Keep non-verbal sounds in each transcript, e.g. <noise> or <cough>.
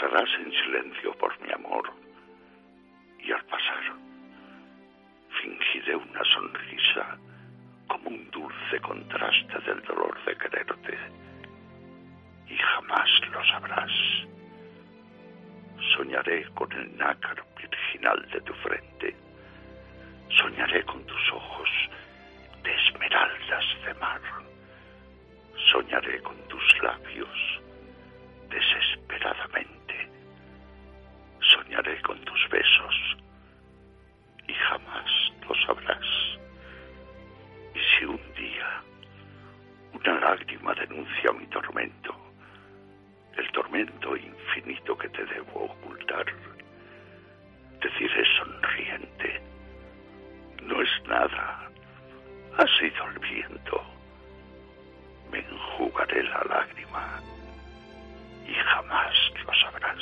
Pasarás en silencio por mi amor y al pasar fingiré una sonrisa como un dulce contraste del dolor de quererte y jamás lo sabrás. Soñaré con el nácar virginal de tu frente. Soñaré con tus ojos de esmeraldas de mar. Soñaré con tus labios desesperadamente. Soñaré con tus besos y jamás lo sabrás. Y si un día una lágrima denuncia mi tormento, el tormento infinito que te debo ocultar, deciré sonriente, no es nada, ha sido el viento, me enjugaré la lágrima y jamás lo sabrás.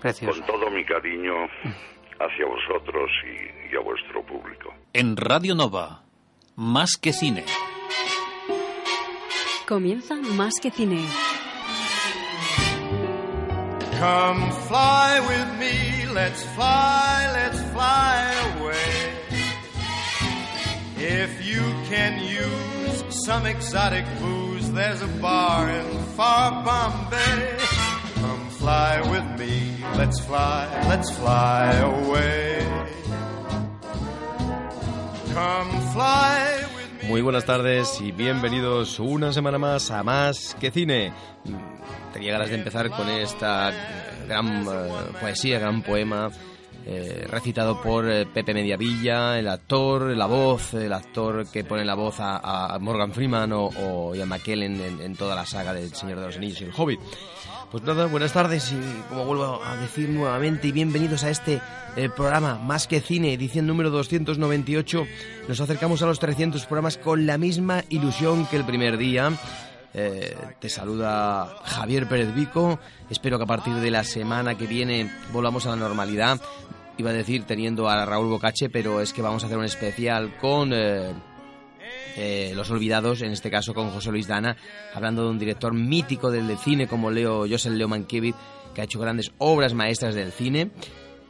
Precioso. Con todo mi cariño hacia vosotros y, y a vuestro público. En Radio Nova, más que cine. Comienza Más que Cine. Come fly with me, let's fly, let's fly away. If you can use some exotic booze, there's a bar in far Bombay. Come fly with me, let's fly, let's fly away. Come fly. Muy buenas tardes y bienvenidos una semana más a Más que Cine. Mm, Tenía ganas de empezar con esta gran eh, poesía, gran poema eh, recitado por eh, Pepe Mediavilla, el actor, la voz, el actor que pone la voz a, a Morgan Freeman o, o Ian McKellen en, en toda la saga del Señor de los Anillos y el Hobbit. Pues nada, buenas tardes y como vuelvo a decir nuevamente y bienvenidos a este eh, programa Más que Cine, edición número 298. Nos acercamos a los 300 programas con la misma ilusión que el primer día. Eh, te saluda Javier Pérez Vico. Espero que a partir de la semana que viene volvamos a la normalidad. Iba a decir teniendo a Raúl Bocache, pero es que vamos a hacer un especial con eh, eh, Los Olvidados, en este caso con José Luis Dana, hablando de un director mítico del, cine como Leo Joseph Leo Mankiewicz, que ha hecho grandes obras maestras del cine.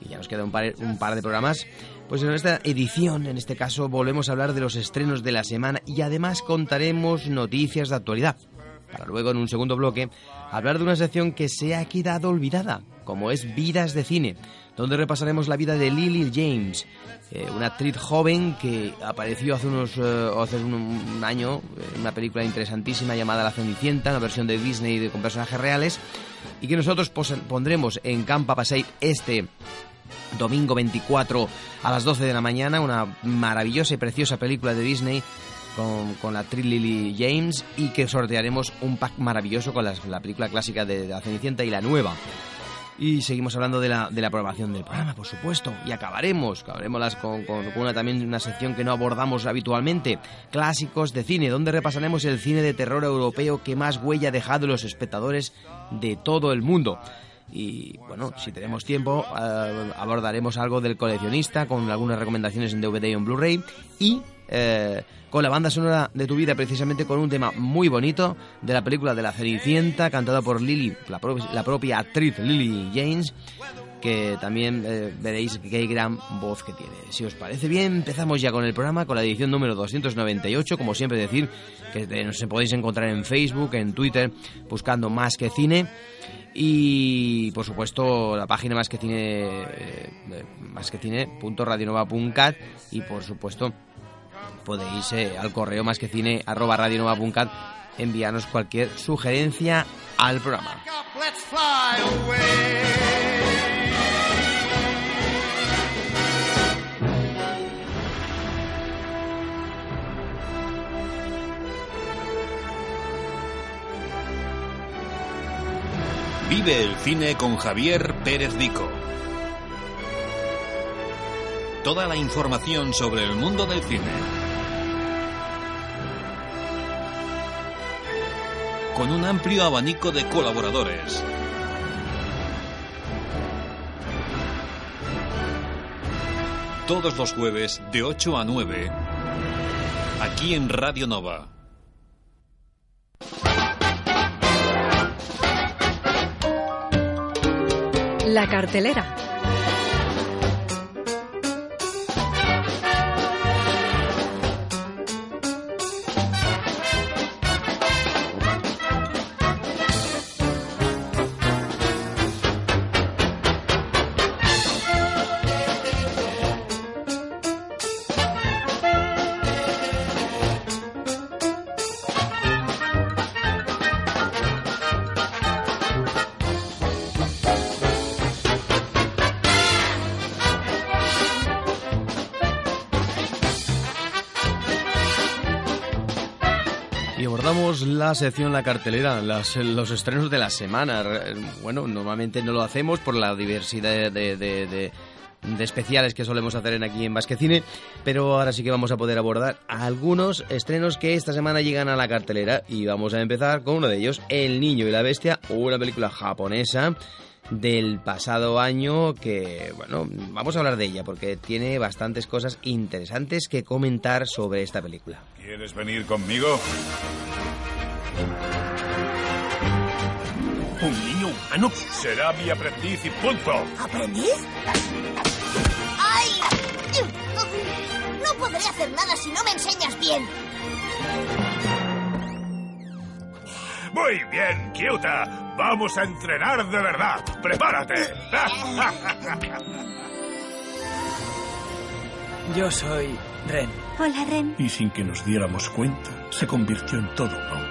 Y ya nos queda un par, un par de programas. Pues en esta edición, en este caso, volvemos a hablar de los estrenos de la semana y además contaremos noticias de actualidad. Para luego, en un segundo bloque, hablar de una sección que se ha quedado olvidada, como es Vidas de Cine, donde repasaremos la vida de Lily James, eh, una actriz joven que apareció hace, unos, eh, hace un, año en una película interesantísima llamada La Cenicienta, una versión de Disney con personajes reales, y que nosotros pondremos en Campa Passeig este domingo 24 a las 12 de la mañana, una maravillosa y preciosa película de Disney con, la actriz Lily James y que sortearemos un pack maravilloso con la película clásica de La Cenicienta y la nueva. Y seguimos hablando de la, de la programación del programa, por supuesto. Y acabaremos, acabaremos con, con- con una, también una sección que no abordamos habitualmente. Clásicos de cine, donde repasaremos el cine de terror europeo que más huella ha dejado los espectadores de todo el mundo. Y bueno, si tenemos tiempo, eh, abordaremos algo del coleccionista con algunas recomendaciones en DVD y en Blu-ray. Y eh, con la banda sonora de tu vida, precisamente con un tema muy bonito de la película de la Cenicienta, cantada por Lily, la, pro- la propia actriz Lily James, que también eh, veréis qué gran voz que tiene. Si os parece bien, empezamos ya con el programa, con la edición número 298. Como siempre, decir que te- nos podéis encontrar en Facebook, en Twitter, buscando Más que Cine. Y por supuesto la página más que cine eh, más que cine.radionova.cat y por supuesto podéis eh, al correo más que cine arroba enviarnos cualquier sugerencia al programa. Vive el cine con Javier Pérez Dico. Toda la información sobre el mundo del cine. Con un amplio abanico de colaboradores. Todos los jueves de 8 a 9. Aquí en Radio Nova. La cartelera. Sección La Cartelera, las- los estrenos de la semana. Bueno, normalmente no lo hacemos por la diversidad de, de- de- de especiales que solemos hacer en aquí en Basquecine, pero ahora sí que vamos a poder abordar algunos estrenos que esta semana llegan a la cartelera y vamos a empezar con uno de ellos, El Niño y la Bestia, una película japonesa del pasado año que, bueno, vamos a hablar de ella porque tiene bastantes cosas interesantes que comentar sobre esta película. ¿Quieres venir conmigo? ¿Un niño humano? Será mi aprendiz y punto. ¿Aprendiz? ¡Ay! No podré hacer nada si no me enseñas bien. Muy bien, Kyuta. Vamos a entrenar de verdad. Prepárate. Yo soy Ren. Hola, Ren. Y sin que nos diéramos cuenta, se convirtió en todo un hombre.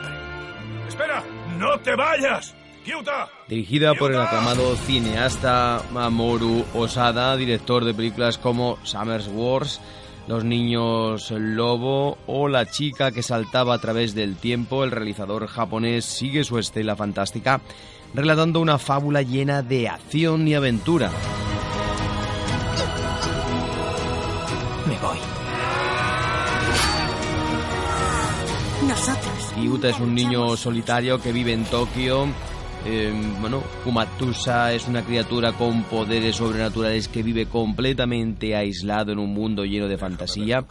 Espera, no te vayas. Kyuta. Dirigida por el aclamado cineasta Mamoru Osada, director de películas como Summer's Wars, Los Niños Lobo o La chica que saltaba a través del tiempo, el realizador japonés sigue su estela fantástica, relatando una fábula llena de acción y aventura. Me voy. Ryuta es un niño solitario que vive en Tokio. Eh, bueno, Kumatusa es una criatura con poderes sobrenaturales que vive completamente aislado en un mundo lleno de fantasía.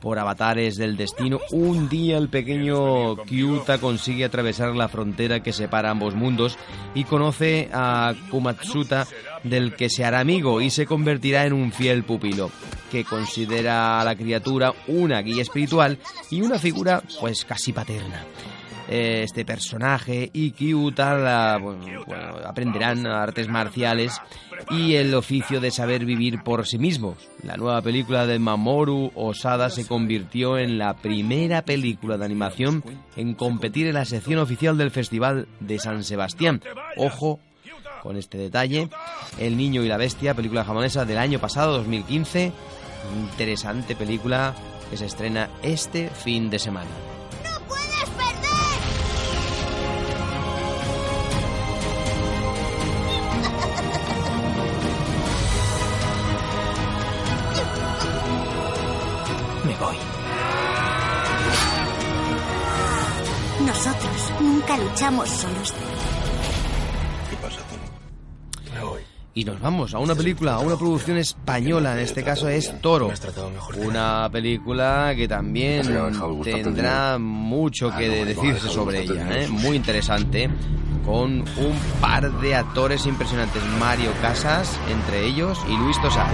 Por avatares del destino, un día el pequeño Kyuta consigue atravesar la frontera que separa ambos mundos y conoce a Kumatsuta, del que se hará amigo y se convertirá en un fiel pupilo, que considera a la criatura una guía espiritual y una figura pues casi paterna. Este personaje y Kyuta aprenderán artes marciales y el oficio de saber vivir por sí mismos. La nueva película de Mamoru Osada se convirtió en la primera película de animación en competir en la sección oficial del Festival de San Sebastián. Ojo con este detalle. El niño y la bestia, película japonesa del año pasado, 2015. Interesante película que se estrena este fin de semana. ¡No puedes perder! Me voy. Nosotros nunca luchamos solos. Y nos vamos a una película, a una producción española, en este caso es Toro. Una película que también tendrá mucho que de- decirse sobre ella, ¿eh? muy interesante, con un par de actores impresionantes, Mario Casas, entre ellos, y Luis Tosar.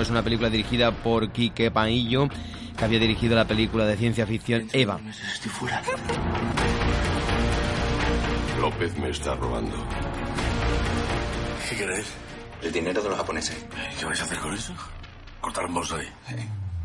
Es una película dirigida por Quique Paillo, que había dirigido la película de ciencia ficción Eva. Estoy fuera. López me está robando. ¿Qué queréis? El dinero de los japoneses. ¿Qué vais a hacer con eso? Cortar un bolso ahí.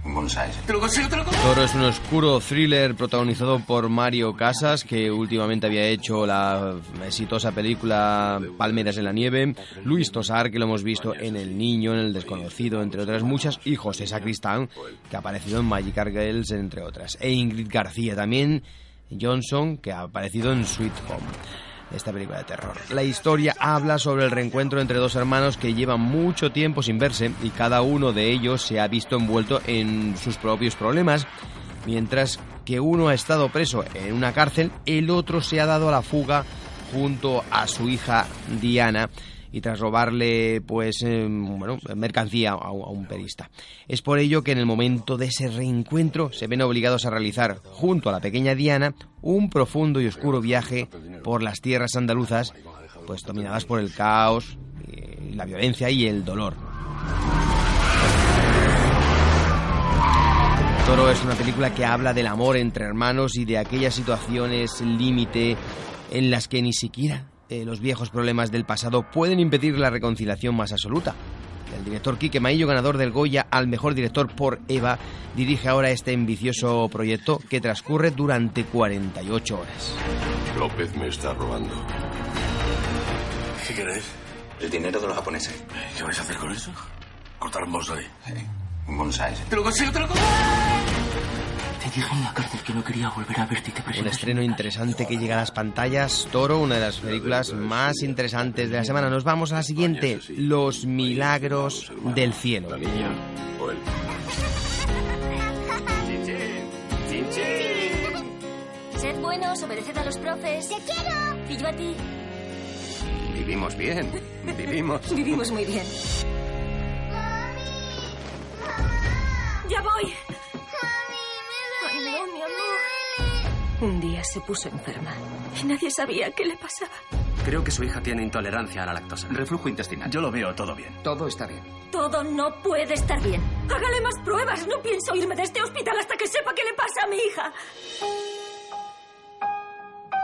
Un bonsai. ¡Te lo consigo, te lo consigo! Toro es un oscuro thriller protagonizado por Mario Casas, que últimamente había hecho la exitosa película Palmeras en la Nieve, Luis Tosar, que lo hemos visto en El Niño, en El Desconocido, entre otras muchas, y José Sacristán, que ha aparecido en Magic Girls, entre otras, e Ingrid García también, Johnson, que ha aparecido en Sweet Home esta película de terror. La historia habla sobre el reencuentro entre dos hermanos que llevan mucho tiempo sin verse y cada uno de ellos se ha visto envuelto en sus propios problemas, mientras que uno ha estado preso en una cárcel, el otro se ha dado a la fuga junto a su hija Diana y tras robarle pues eh, bueno, mercancía a, un perista. Es por ello que en el momento de ese reencuentro se ven obligados a realizar junto a la pequeña Diana un profundo y oscuro viaje por las tierras andaluzas pues dominadas por el caos, y la violencia y el dolor. Toro es una película que habla del amor entre hermanos y de aquellas situaciones límite en las que ni siquiera eh, los viejos problemas del pasado pueden impedir la reconciliación más absoluta. El director Quique Maillo, ganador del Goya al mejor director por Eva, dirige ahora este ambicioso proyecto que transcurre durante 48 horas. López me está robando. ¿Qué queréis? El dinero de los japoneses. ¿Qué vais a hacer con eso? Cortar un bonsai. Un bonsai. ¡Te lo consigo, te lo consigo! Te dije en la cárcel que no quería volver a verte y te Un estreno interesante que llega a las pantallas. Toro, una de las películas más interesantes de la semana. Nos vamos a la siguiente. Los milagros del cielo. La niña o él. Sed buenos, obedeced a los profes. ¡Te quiero! Y yo a ti. Vivimos bien. Vivimos. <laughs> Vivimos muy bien. ¡Ya voy! Ay, no, mi amor. Un día se puso enferma y nadie sabía qué le pasaba. Creo que su hija tiene intolerancia a la lactosa. Reflujo intestinal. Yo lo veo todo bien. Todo está bien. Todo no puede estar bien. Hágale más pruebas. No pienso irme de este hospital hasta que sepa qué le pasa a mi hija.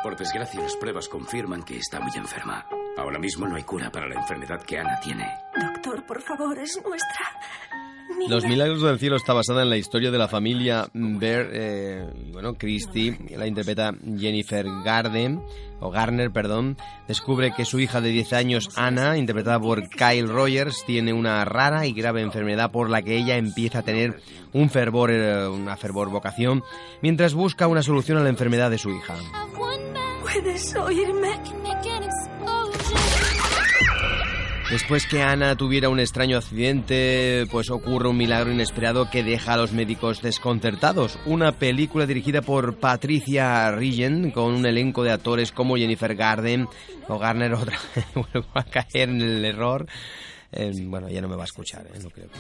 Por desgracia, las pruebas confirman que está muy enferma. Ahora mismo no hay cura para la enfermedad que Ana tiene. Doctor, por favor, es nuestra. Niña. Los Milagros del Cielo está basada en la historia de la familia Bear, eh, bueno, Christie, la interpreta Jennifer Garden, o Garner, perdón, descubre que su hija de 10 años, Ana, interpretada por Kyle Rogers, tiene una rara y grave enfermedad por la que ella empieza a tener un fervor, eh, una fervor vocación, mientras busca una solución a la enfermedad de su hija. ¿Puedes oírme? Después que Ana tuviera un extraño accidente, pues ocurre un milagro inesperado que deja a los médicos desconcertados. Una película dirigida por Patricia Rigen, con un elenco de actores como Jennifer Garden o Garner, otra <laughs> vuelvo a caer en el error. Eh, bueno, ya no me va a escuchar, eh, no creo que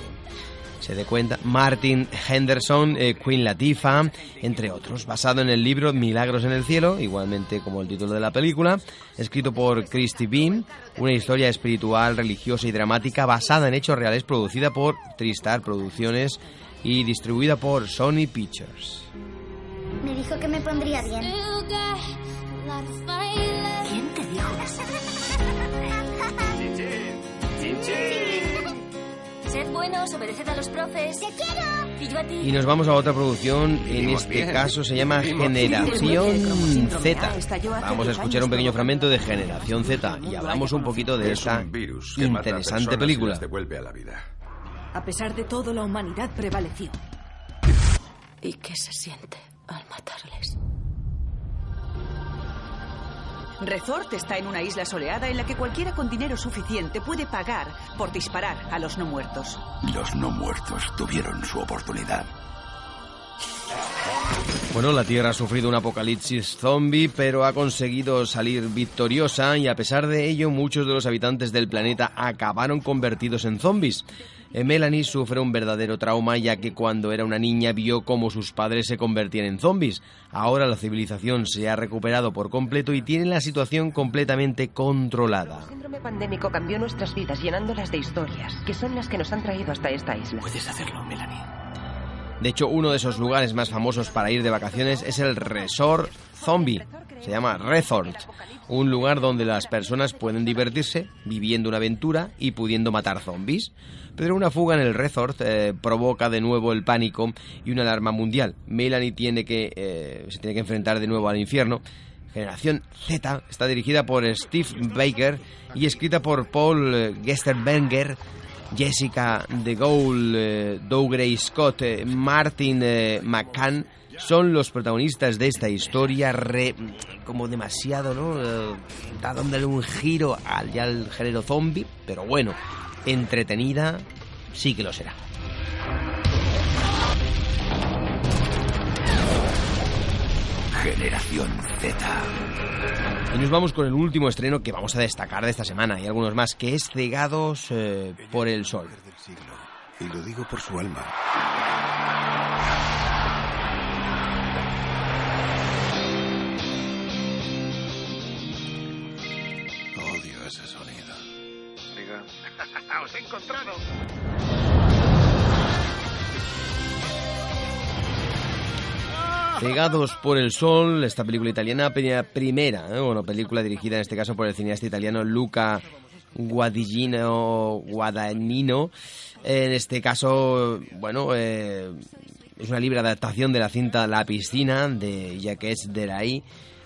se dé cuenta. Martin Henderson, eh, Queen Latifah, entre otros. Basado en el libro Milagros en el Cielo, igualmente como el título de la película, escrito por Christy Bean, una historia espiritual, religiosa y dramática basada en hechos reales, producida por Tristar Producciones y distribuida por Sony Pictures. Me dijo que me pondría bien. ¿Quién te dijo eso? <laughs> Sed buenos, obedeced a los profes. ¡Te quiero! Y yo a ti. Y nos vamos a otra producción, en este bien. caso se llama Vivimos Generación Z. Vamos a escuchar un pequeño fragmento de Generación Z y hablamos un poquito de Es esta virus interesante película. las devuelve a la vida. A pesar de todo, la humanidad prevaleció. ¿Y qué se siente al matarles? Resort está en una isla soleada en la que cualquiera con dinero suficiente puede pagar por disparar a los no muertos. Los no muertos tuvieron su oportunidad. Bueno, la Tierra ha sufrido un apocalipsis zombie, pero ha conseguido salir victoriosa y a pesar de ello muchos de los habitantes del planeta acabaron convertidos en zombies. Eh, Melanie sufre un verdadero trauma ya que cuando era una niña vio cómo sus padres se convertían en zombies. Ahora la civilización se ha recuperado por completo y tiene la situación completamente controlada. El síndrome pandémico cambió nuestras vidas llenándolas de historias, que son las que nos han traído hasta esta isla. Puedes hacerlo, Melanie. De hecho, uno de esos lugares más famosos para ir de vacaciones es el Resort Zombie. Se llama Resort, un lugar donde las personas pueden divertirse viviendo una aventura y pudiendo matar zombies. Pero una fuga en el resort eh, provoca de nuevo el pánico y una alarma mundial. Melanie tiene que, eh, se tiene que enfrentar de nuevo al infierno. Generación Z está dirigida por Steve Baker y escrita por Paul eh, Gesterberger, Jessica De Gaulle, Doug Gray Scott, Martin McCann son los protagonistas de esta historia re, como demasiado, ¿no? Está dándole un giro al, ya al género zombie, pero bueno, entretenida sí que lo será. Generación Z. Y nos vamos con el último estreno que vamos a destacar de esta semana y algunos más, que es Cegados eh, por el Sol. Y lo digo por su alma. Odio ese sonido. Diga. <laughs> ¡Os he encontrado! Cegados por el Sol, esta película italiana, primera, ¿eh? bueno, película dirigida en este caso por el cineasta italiano Luca Guadagnino, Guadagnino. En este caso, bueno, eh, es una libre adaptación de la cinta La piscina de Jacques Deray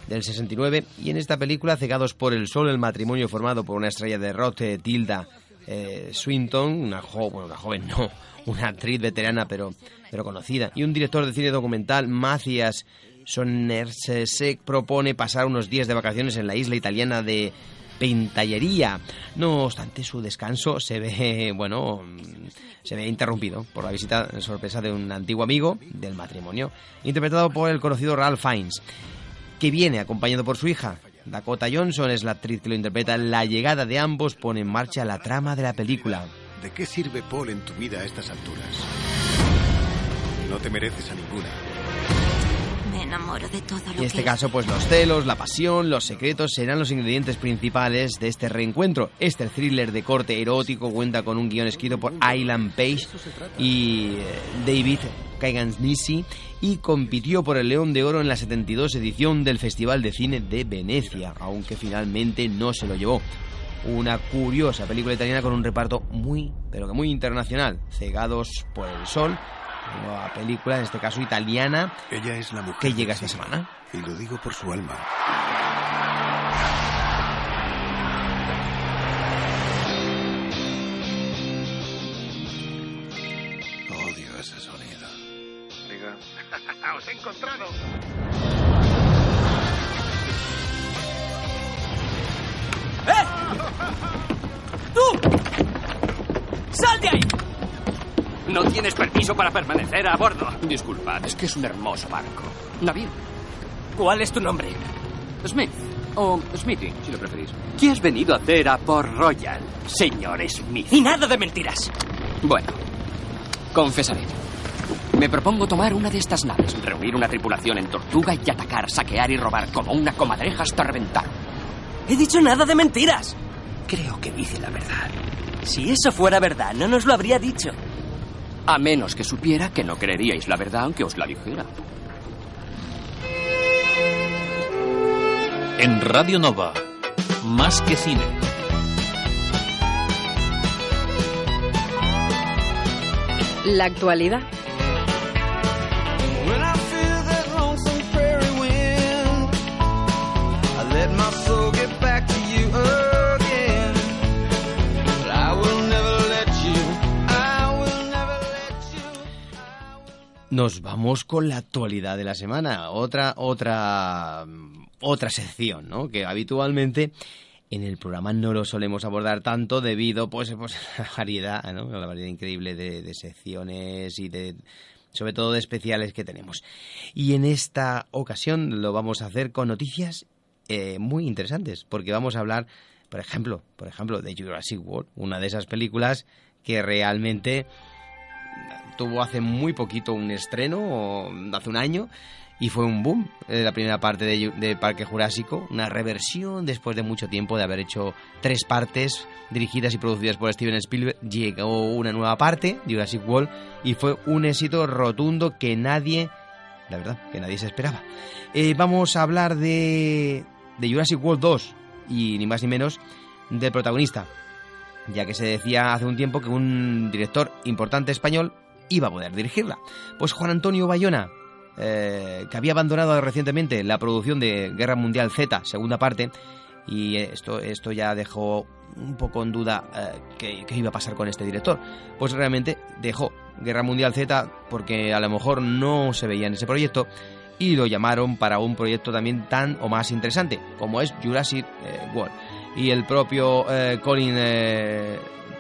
del 69 y en esta película Cegados por el Sol, el matrimonio formado por una estrella de rock, Tilda eh, Swinton, una, bueno, una joven, no, una actriz veterana pero, pero conocida, y un director de cine documental, Macias Sonners, se propone pasar unos días de vacaciones en la isla italiana de Pentallería. No obstante, su descanso se ve, bueno, se ve interrumpido por la visita sorpresa de un antiguo amigo del matrimonio, interpretado por el conocido Ralph Fiennes, que viene acompañado por su hija, Dakota Johnson es la actriz que lo interpreta. La llegada de ambos pone en marcha la trama de la película. ¿De qué sirve Paul en tu vida a estas alturas? No te mereces a ninguna. Me enamoro de todo lo En este que... caso, pues los celos, la pasión, los secretos serán los ingredientes principales de este reencuentro. Este thriller de corte erótico cuenta con un guion escrito por Aylan Page y eh, David Kagansnisi y compitió por el León de Oro en la 72 edición del Festival de Cine de Venecia, aunque finalmente no se lo llevó. Una curiosa película italiana con un reparto muy, pero que muy internacional. Cegados por el Sol, una nueva película, en este caso italiana, Ella es la mujer que llega esta semana. Y lo digo por su alma. Tienes permiso para permanecer a bordo. Disculpad, es que es un hermoso barco. Navío. ¿Cuál es tu nombre? Smith. O Smithy, si lo preferís. ¿Qué has venido a hacer a Port Royal, señor Smith? Y nada de mentiras. Bueno, confesaré. Me propongo tomar una de estas naves, reunir una tripulación en Tortuga y atacar, saquear y robar como una comadreja hasta reventar. He dicho nada de mentiras. Creo que dice la verdad. Si eso fuera verdad, no nos lo habría dicho. A menos que supiera que no creeríais la verdad aunque os la dijera. En Radio Nova, más que cine. La actualidad. Nos vamos con la actualidad de la semana. Otra, otra, otra sección, ¿no? Que habitualmente en el programa no lo solemos abordar tanto debido, pues, pues <laughs> a la variedad, ¿no? La variedad increíble de, de secciones y de, sobre todo de especiales que tenemos. Y en esta ocasión lo vamos a hacer con noticias eh, muy interesantes, porque vamos a hablar, por ejemplo, por ejemplo, de Jurassic World, una de esas películas que realmente tuvo hace muy poquito un estreno, o hace un año, y fue un boom eh, la primera parte de, Parque Jurásico, una reversión después de mucho tiempo de haber hecho tres partes dirigidas y producidas por Steven Spielberg. Llegó una nueva parte, Jurassic World, y fue un éxito rotundo que nadie, la verdad, que nadie se esperaba. Eh, vamos a hablar de, de Jurassic World 2 y ni más ni menos del protagonista, ya que se decía hace un tiempo que un director importante español iba a poder dirigirla. Pues Juan Antonio Bayona, eh, que había abandonado recientemente la producción de Guerra Mundial Z, segunda parte, y esto, esto ya dejó un poco en duda eh, qué, iba a pasar con este director. Pues realmente dejó Guerra Mundial Z porque a lo mejor no se veía en ese proyecto y lo llamaron para un proyecto también tan o más interesante como es Jurassic eh, World. Y el propio Colin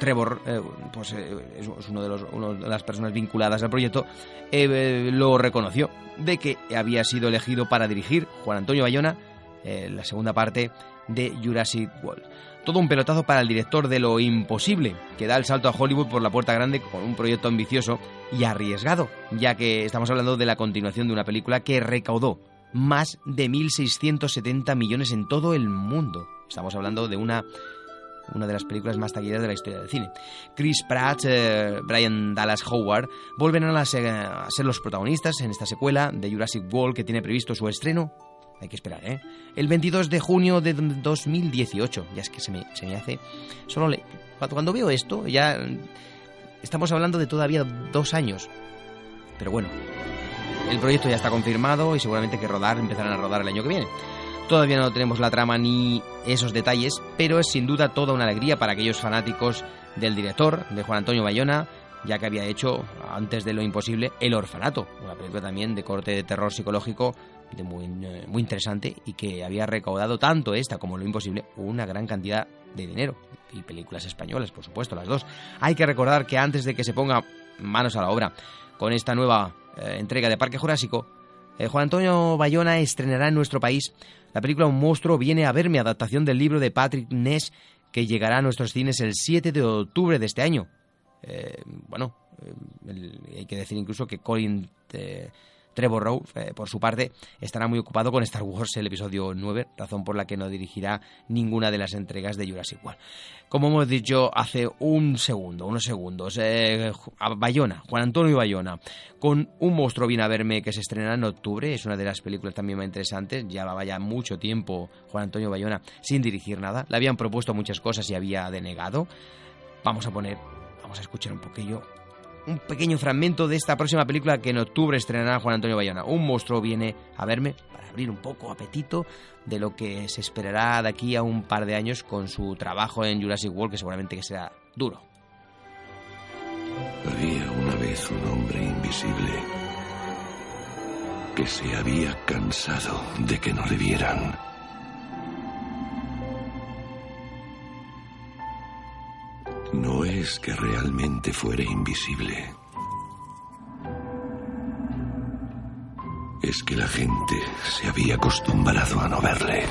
Trevor, eh, pues eh, es uno de, los, de las personas vinculadas al proyecto, eh, lo reconoció de que había sido elegido para dirigir Juan Antonio Bayona la segunda parte de Jurassic World. Todo un pelotazo para el director de Lo Imposible, que da el salto a Hollywood por la puerta grande con un proyecto ambicioso y arriesgado, ya que estamos hablando de la continuación de una película que recaudó más de 1.670 millones en todo el mundo. Estamos hablando de una una de las películas más taquilleras de la historia del cine. Chris Pratt, eh, Brian Dallas Howard vuelven a, ser los protagonistas en esta secuela de Jurassic World que tiene previsto su estreno. Hay que esperar, ¿eh? El 22 de junio de 2018. Ya es que se me, se me hace... Solo le... Cuando veo esto, ya... Estamos hablando de todavía dos años. Pero bueno, el proyecto ya está confirmado y seguramente que rodar empezarán a rodar el año que viene. Todavía no tenemos la trama ni esos detalles, pero es sin duda toda una alegría para aquellos fanáticos del director, de Juan Antonio Bayona, ya que había hecho, antes de lo imposible, El Orfanato, una película también de corte de terror psicológico de muy, eh, muy interesante y que había recaudado tanto esta como lo imposible una gran cantidad de dinero. Y películas españolas, por supuesto, las dos. Hay que recordar que antes de que se ponga manos a la obra con esta nueva eh, entrega de Parque Jurásico, eh, Juan Antonio Bayona estrenará en nuestro país la película Un monstruo viene a verme, adaptación del libro de Patrick Ness, que llegará a nuestros cines el 7 de octubre de este año. Eh, bueno, eh, hay que decir incluso que Colin Trevor Rowe, eh, por su parte, estará muy ocupado con Star Wars el episodio 9, razón por la que no dirigirá ninguna de las entregas de Jurassic World. Como hemos dicho hace un segundo, unos segundos, eh, Bayona, Juan Antonio Bayona, con Un monstruo viene a verme que se estrenará en octubre, es una de las películas también más interesantes, llevaba ya mucho tiempo Juan Antonio Bayona sin dirigir nada, le habían propuesto muchas cosas y había denegado. Vamos a poner, vamos a escuchar un poquillo un pequeño fragmento de esta próxima película que en octubre estrenará Juan Antonio Bayona. Un monstruo viene a verme para abrir un poco apetito de lo que se esperará de aquí a un par de años con su trabajo en Jurassic World, que seguramente que será duro. Había una vez un hombre invisible que se había cansado de que no le vieran. No es que realmente fuera invisible. Es que la gente se había acostumbrado a no verle.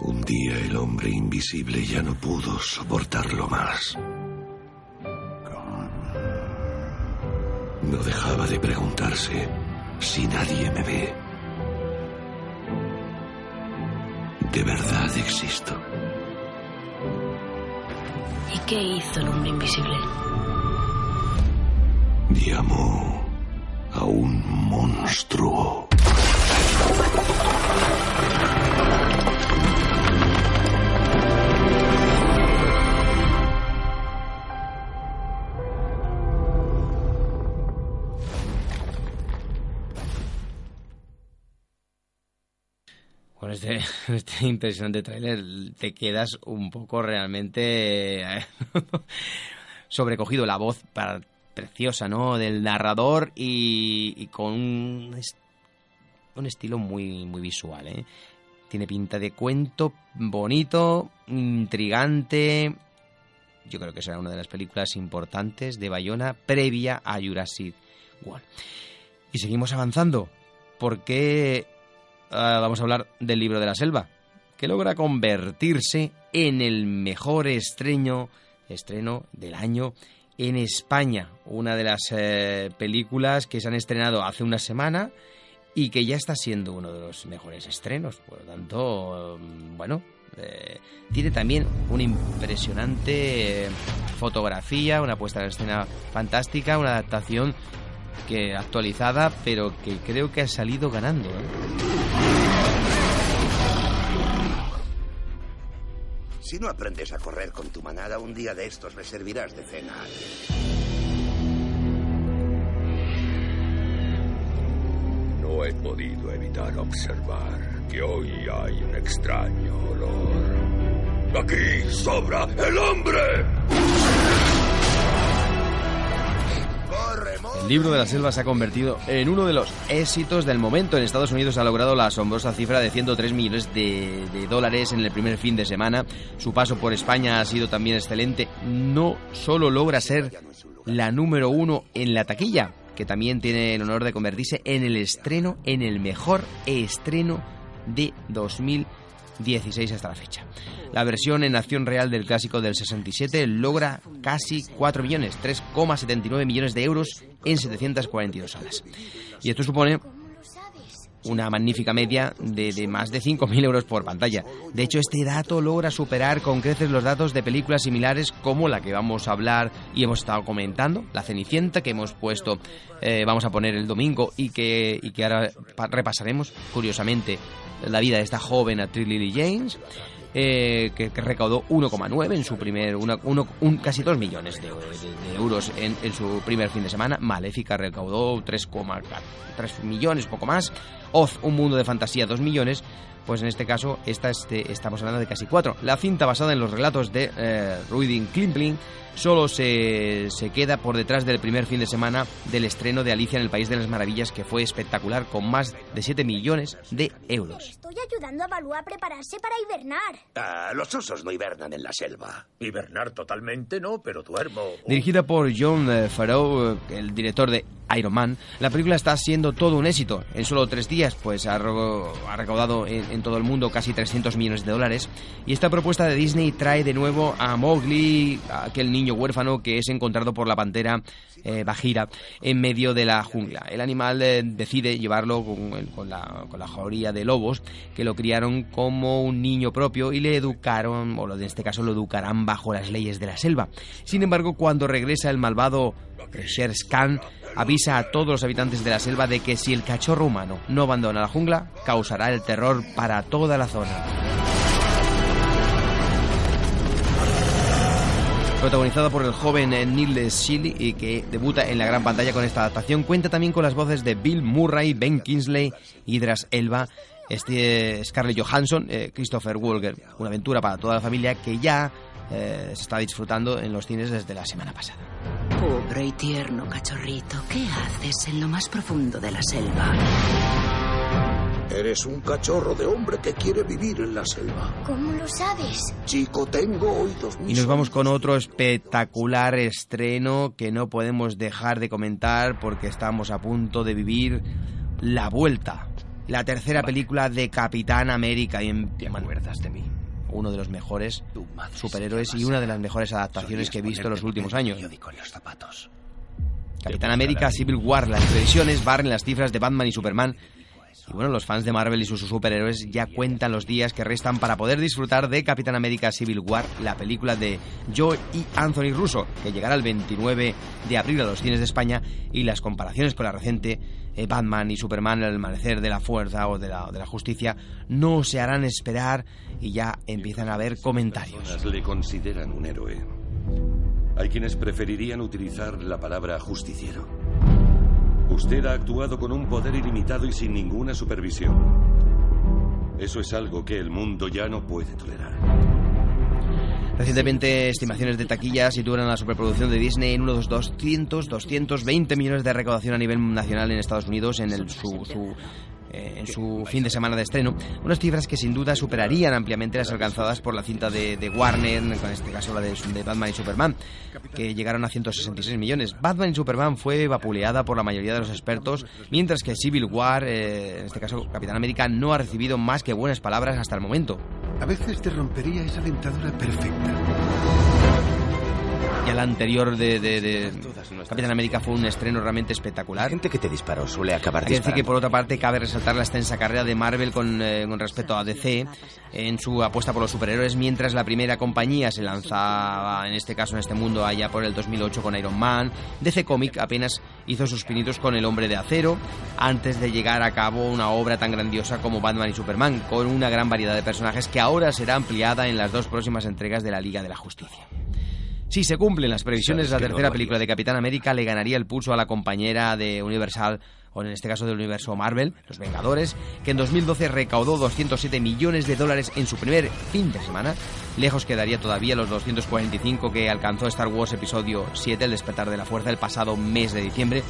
Un día el hombre invisible ya no pudo soportarlo más. No dejaba de preguntarse si nadie me ve. ¿De verdad existo? ¿Y qué hizo el hombre invisible? Llamó a un monstruo. <laughs> este, impresionante tráiler te quedas un poco realmente eh, <laughs> sobrecogido. La voz preciosa, ¿no? Del narrador y, con un, estilo muy, muy visual, ¿eh? Tiene pinta de cuento bonito, intrigante. Yo creo que será una de las películas importantes de Bayona previa a Jurassic World. Y seguimos avanzando porque vamos a hablar del libro de la selva, que logra convertirse en el mejor estreno, del año en España, una de las eh, películas que se han estrenado hace una semana y que ya está siendo uno de los mejores estrenos. Por lo tanto, bueno, eh, tiene también una impresionante fotografía, una puesta en escena fantástica, una adaptación que actualizada, pero que creo que ha salido ganando. Si no aprendes a correr con tu manada, un día de estos me servirás de cena. No he podido evitar observar que hoy hay un extraño olor. Aquí sobra el hombre. Libro de la selva se ha convertido en uno de los éxitos del momento. En Estados Unidos ha logrado la asombrosa cifra de 103 millones de, dólares en el primer fin de semana. Su paso por España ha sido también excelente. No solo logra ser la número uno en la taquilla, que también tiene el honor de convertirse en el estreno, en el mejor estreno de 2016 hasta la fecha. La versión en acción real del clásico del 67 logra casi 4 millones, 3,79 millones de euros en 742 salas. Y esto supone una magnífica media de, de más de 5.000 euros por pantalla. De hecho, este dato logra superar con creces los datos de películas similares como la que vamos a hablar y hemos estado comentando, La Cenicienta, que hemos puesto, eh, vamos a poner el domingo y que, y que ahora repasaremos, curiosamente, la vida de esta joven actriz Lily James. Eh, que, recaudó 1,9 en su primer, uno, un, casi 2 millones de, euros en, su primer fin de semana. Maléfica recaudó 3,3 millones, poco más. Oz, un mundo de fantasía, 2 millones. Pues en este caso, esta este, estamos hablando de casi 4. La cinta basada en los relatos de eh, Kipling solo se, se, queda por detrás del primer fin de semana del estreno de Alicia en el País de las Maravillas, que fue espectacular, con más de 7 millones de euros. Estoy ayudando a Balú a prepararse para hibernar. Ah, los osos no hibernan en la selva. Hibernar totalmente no, pero duermo. Dirigida por John eh, Farrow, el director de Iron Man, la película está siendo todo un éxito. En solo tres días, pues ha, ha recaudado en, en, todo el mundo casi 300 millones de dólares. Y esta propuesta de Disney trae de nuevo a Mowgli, aquel niño huérfano que es encontrado por la pantera eh, Bajira en medio de la jungla. El animal eh, decide llevarlo con, la, con la jauría de lobos que lo criaron como un niño propio y le educaron, o en este caso lo educarán bajo las leyes de la selva. Sin embargo, cuando regresa el malvado Sher Khan, avisa a todos los habitantes de la selva de que si el cachorro humano no abandona la jungla, causará el terror para toda la zona. Protagonizada por el joven Neil Seeley y que debuta en la gran pantalla con esta adaptación. Cuenta también con las voces de Bill Murray, Ben Kingsley, Idras Elba, este Scarlett Johansson, eh, Christopher Walker. Una aventura para toda la familia que ya eh, se está disfrutando en los cines desde la semana pasada. Pobre y tierno cachorrito, ¿qué haces en lo más profundo de la selva? Eres un cachorro de hombre que quiere vivir en la selva. ¿Cómo lo sabes? Chico, tengo oídos Y nos vamos con otro espectacular estreno que no podemos dejar de comentar porque estamos a punto de vivir la vuelta. La tercera película de Capitán América. Y en... ¿Te acuerdas de mí? Uno de los mejores superhéroes y una de las mejores adaptaciones que he visto en los últimos años. Capitán América Civil War. Las previsiones barren las cifras de Batman y Superman y bueno, los fans de Marvel y sus superhéroes ya cuentan los días que restan para poder disfrutar de Capitán América Civil War, la película de Joe y Anthony Russo, que llegará el 29 de abril a los cines de España, y las comparaciones con la reciente eh, Batman y Superman, el amanecer de la fuerza o de la, de la justicia, no se harán esperar y ya empiezan a haber comentarios. Le consideran un héroe. Hay quienes preferirían utilizar la palabra justiciero. Usted ha actuado con un poder ilimitado y sin ninguna supervisión. Eso es algo que el mundo ya no puede tolerar. Recientemente, estimaciones de taquilla sitúan la superproducción de Disney en unos 200, 220 millones de recaudación a nivel nacional en Estados Unidos en el, su, su eh, en su fin de semana de estreno, unas cifras que sin duda superarían ampliamente las alcanzadas por la cinta de, de Warner, en este caso la de, de, Batman y Superman, que llegaron a 166 millones. Batman y Superman fue vapuleada por la mayoría de los expertos, mientras que Civil War, eh, en este caso Capitán América, no ha recibido más que buenas palabras hasta el momento. A veces te rompería esa dentadura perfecta. Ya la anterior de, de, de Capitán América fue un estreno realmente espectacular. La gente que te disparó suele acabar Hay que decir que por otra parte cabe resaltar la extensa carrera de Marvel con, eh, con respecto a DC en su apuesta por los superhéroes, mientras la primera compañía se lanzaba, en este caso en este mundo, allá por el 2008 con Iron Man. DC Comic apenas hizo sus pinitos con El Hombre de Acero antes de llegar a cabo una obra tan grandiosa como Batman y Superman, con una gran variedad de personajes que ahora será ampliada en las dos próximas entregas de la Liga de la Justicia. Si se cumplen las previsiones, la tercera película de Capitán América. Le ganaría el pulso a la compañera de Universal, o en este caso del universo Marvel, Los Vengadores, que en 2012 recaudó 207 millones de dólares en su primer fin de semana. Lejos quedaría todavía los 245 que alcanzó Star Wars Episodio 7, El despertar de la fuerza, el pasado mes de diciembre,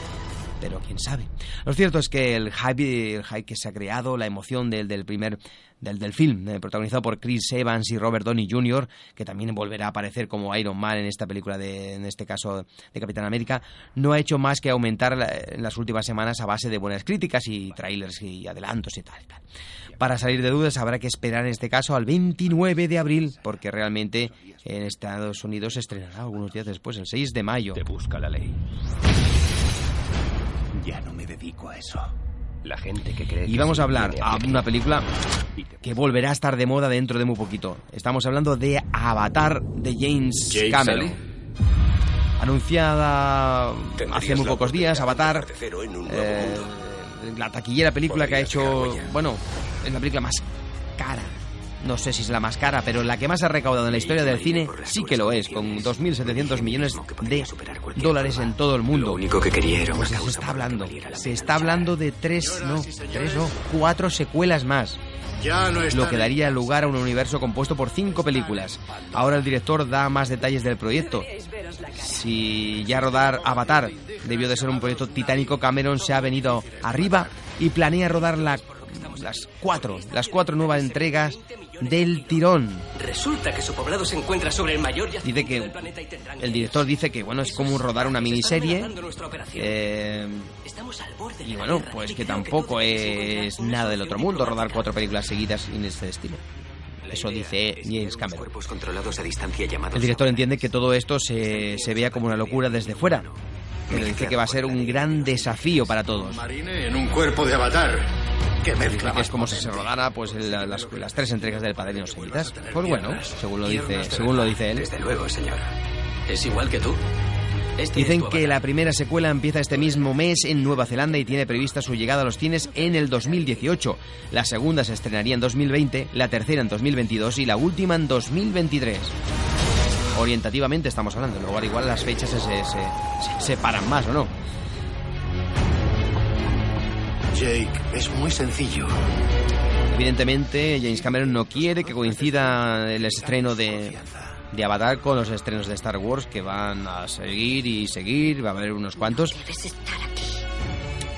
pero quién sabe. Lo cierto es que el hype, el hype que se ha creado, la emoción del, del primer del, del film, eh, protagonizado por Chris Evans y Robert Downey Jr., que también volverá a aparecer como Iron Man en esta película, de, en este caso de Capitán América, no ha hecho más que aumentar la, en las últimas semanas a base de buenas críticas y trailers y adelantos y tal, y tal. Para salir de dudas habrá que esperar en este caso al 29 de abril, porque realmente en Estados Unidos se estrenará algunos días después, el 6 de mayo. Te busca la ley. Ya no me dedico a eso. La gente que cree Y vamos a hablar a una película que volverá a estar de moda dentro de muy poquito. Estamos hablando de Avatar de James Cameron. Anunciada hace muy pocos días, Avatar. de eh, la taquillera película que ha hecho, bueno, es la película más cara. No sé si es la más cara, pero la que más ha recaudado en la historia del cine sí que lo es, con 2.700 millones de dólares en todo el mundo. Lo único que quería era Pues se está hablando, se está hablando de tres, no, tres no, cuatro secuelas más. Ya no Lo que daría lugar a un universo compuesto por cinco películas. Ahora el director da más detalles del proyecto. Si ya rodar Avatar debió de ser un proyecto titánico, Cameron se ha venido arriba y planea rodar la- las cuatro, las cuatro nuevas entregas del tirón. Resulta que su poblado se encuentra sobre el mayor Dice que el director dice que bueno es como rodar una miniserie eh, y bueno pues que tampoco es nada del otro mundo rodar cuatro películas seguidas en este estilo. Eso dice James Cameron. el director entiende que todo esto se, se vea como una locura desde fuera pero dice que va a ser un gran desafío para todos. Marine en un cuerpo de avatar. Que es como si se rodara pues las, las tres entregas del Padrino seguidas pues bueno según lo dice según lo dice él Desde luego, señor. ¿Es igual que tú? Este Dicen que la primera secuela empieza este mismo mes en Nueva Zelanda y tiene prevista su llegada a los cines en el 2018. La segunda se estrenaría en 2020, la tercera en 2022 y la última en 2023. Orientativamente estamos hablando, luego al igual las fechas se, se, se- se separan más o no. Jake, es muy sencillo. Evidentemente, James Cameron no quiere que coincida el estreno de, de Avatar con los estrenos de Star Wars que van a seguir y seguir, va a haber unos cuantos.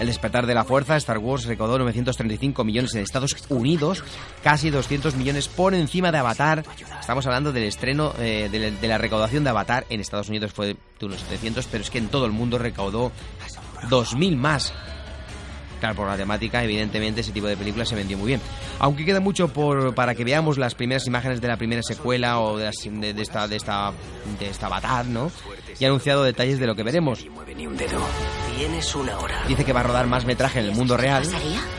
El despertar de la fuerza, Star Wars recaudó 935 millones en Estados Unidos, casi 200 millones por encima de Avatar. Estamos hablando del estreno, eh, de, la- de la recaudación de Avatar en Estados Unidos fue de unos 700, pero es que en todo el mundo recaudó 2.000 más. Claro, por la temática, evidentemente, ese tipo de películas se vendió muy bien. Aunque queda mucho por, para que veamos las primeras imágenes de la primera secuela o de, las- de- de esta, de, esta, de esta Avatar, ¿no? Y ha anunciado detalles de lo que veremos. Dice que va a rodar más metraje en el mundo real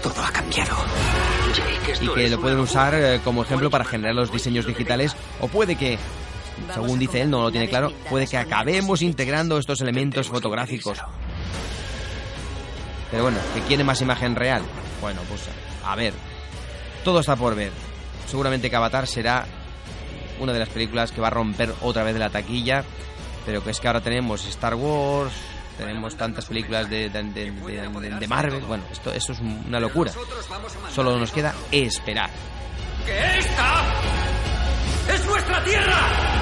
Todo ha cambiado. Y que lo pueden usar eh, como ejemplo para generar los diseños digitales o puede que, según dice él, no lo tiene claro, puede que acabemos integrando estos elementos fotográficos. Pero bueno, ¿que quiere más imagen real? Bueno, pues a ver, todo está por ver. Seguramente que Avatar será una de las películas que va a romper otra vez la taquilla, pero que es que ahora tenemos Star Wars, tenemos tantas películas de, de- de- de- de Marvel, bueno, esto, esto es una locura. Solo nos queda esperar. ¡Que esta es nuestra tierra!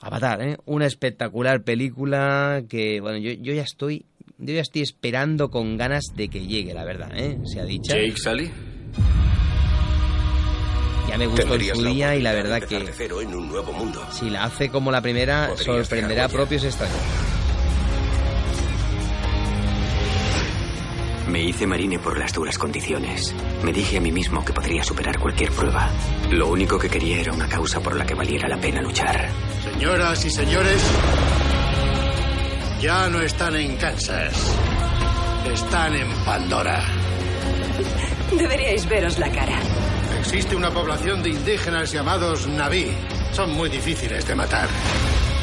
Avatar, ¿eh? Una espectacular película que, bueno, yo, yo ya estoy yo ya estoy esperando con ganas de que llegue, la verdad, ¿eh? Se ha dicho. Jake Sully. Ya me gustó en su la día y la verdad que de cero en un nuevo mundo. si la hace como la primera, Podrías sorprenderá a propios extraños. Me hice marine por las duras condiciones. Me dije a mí mismo que podría superar cualquier prueba. Lo único que quería era una causa por la que valiera la pena luchar. Señoras y señores, ya no están en Kansas. Están en Pandora. Deberíais veros la cara. Existe una población de indígenas llamados Naví. Son muy difíciles de matar.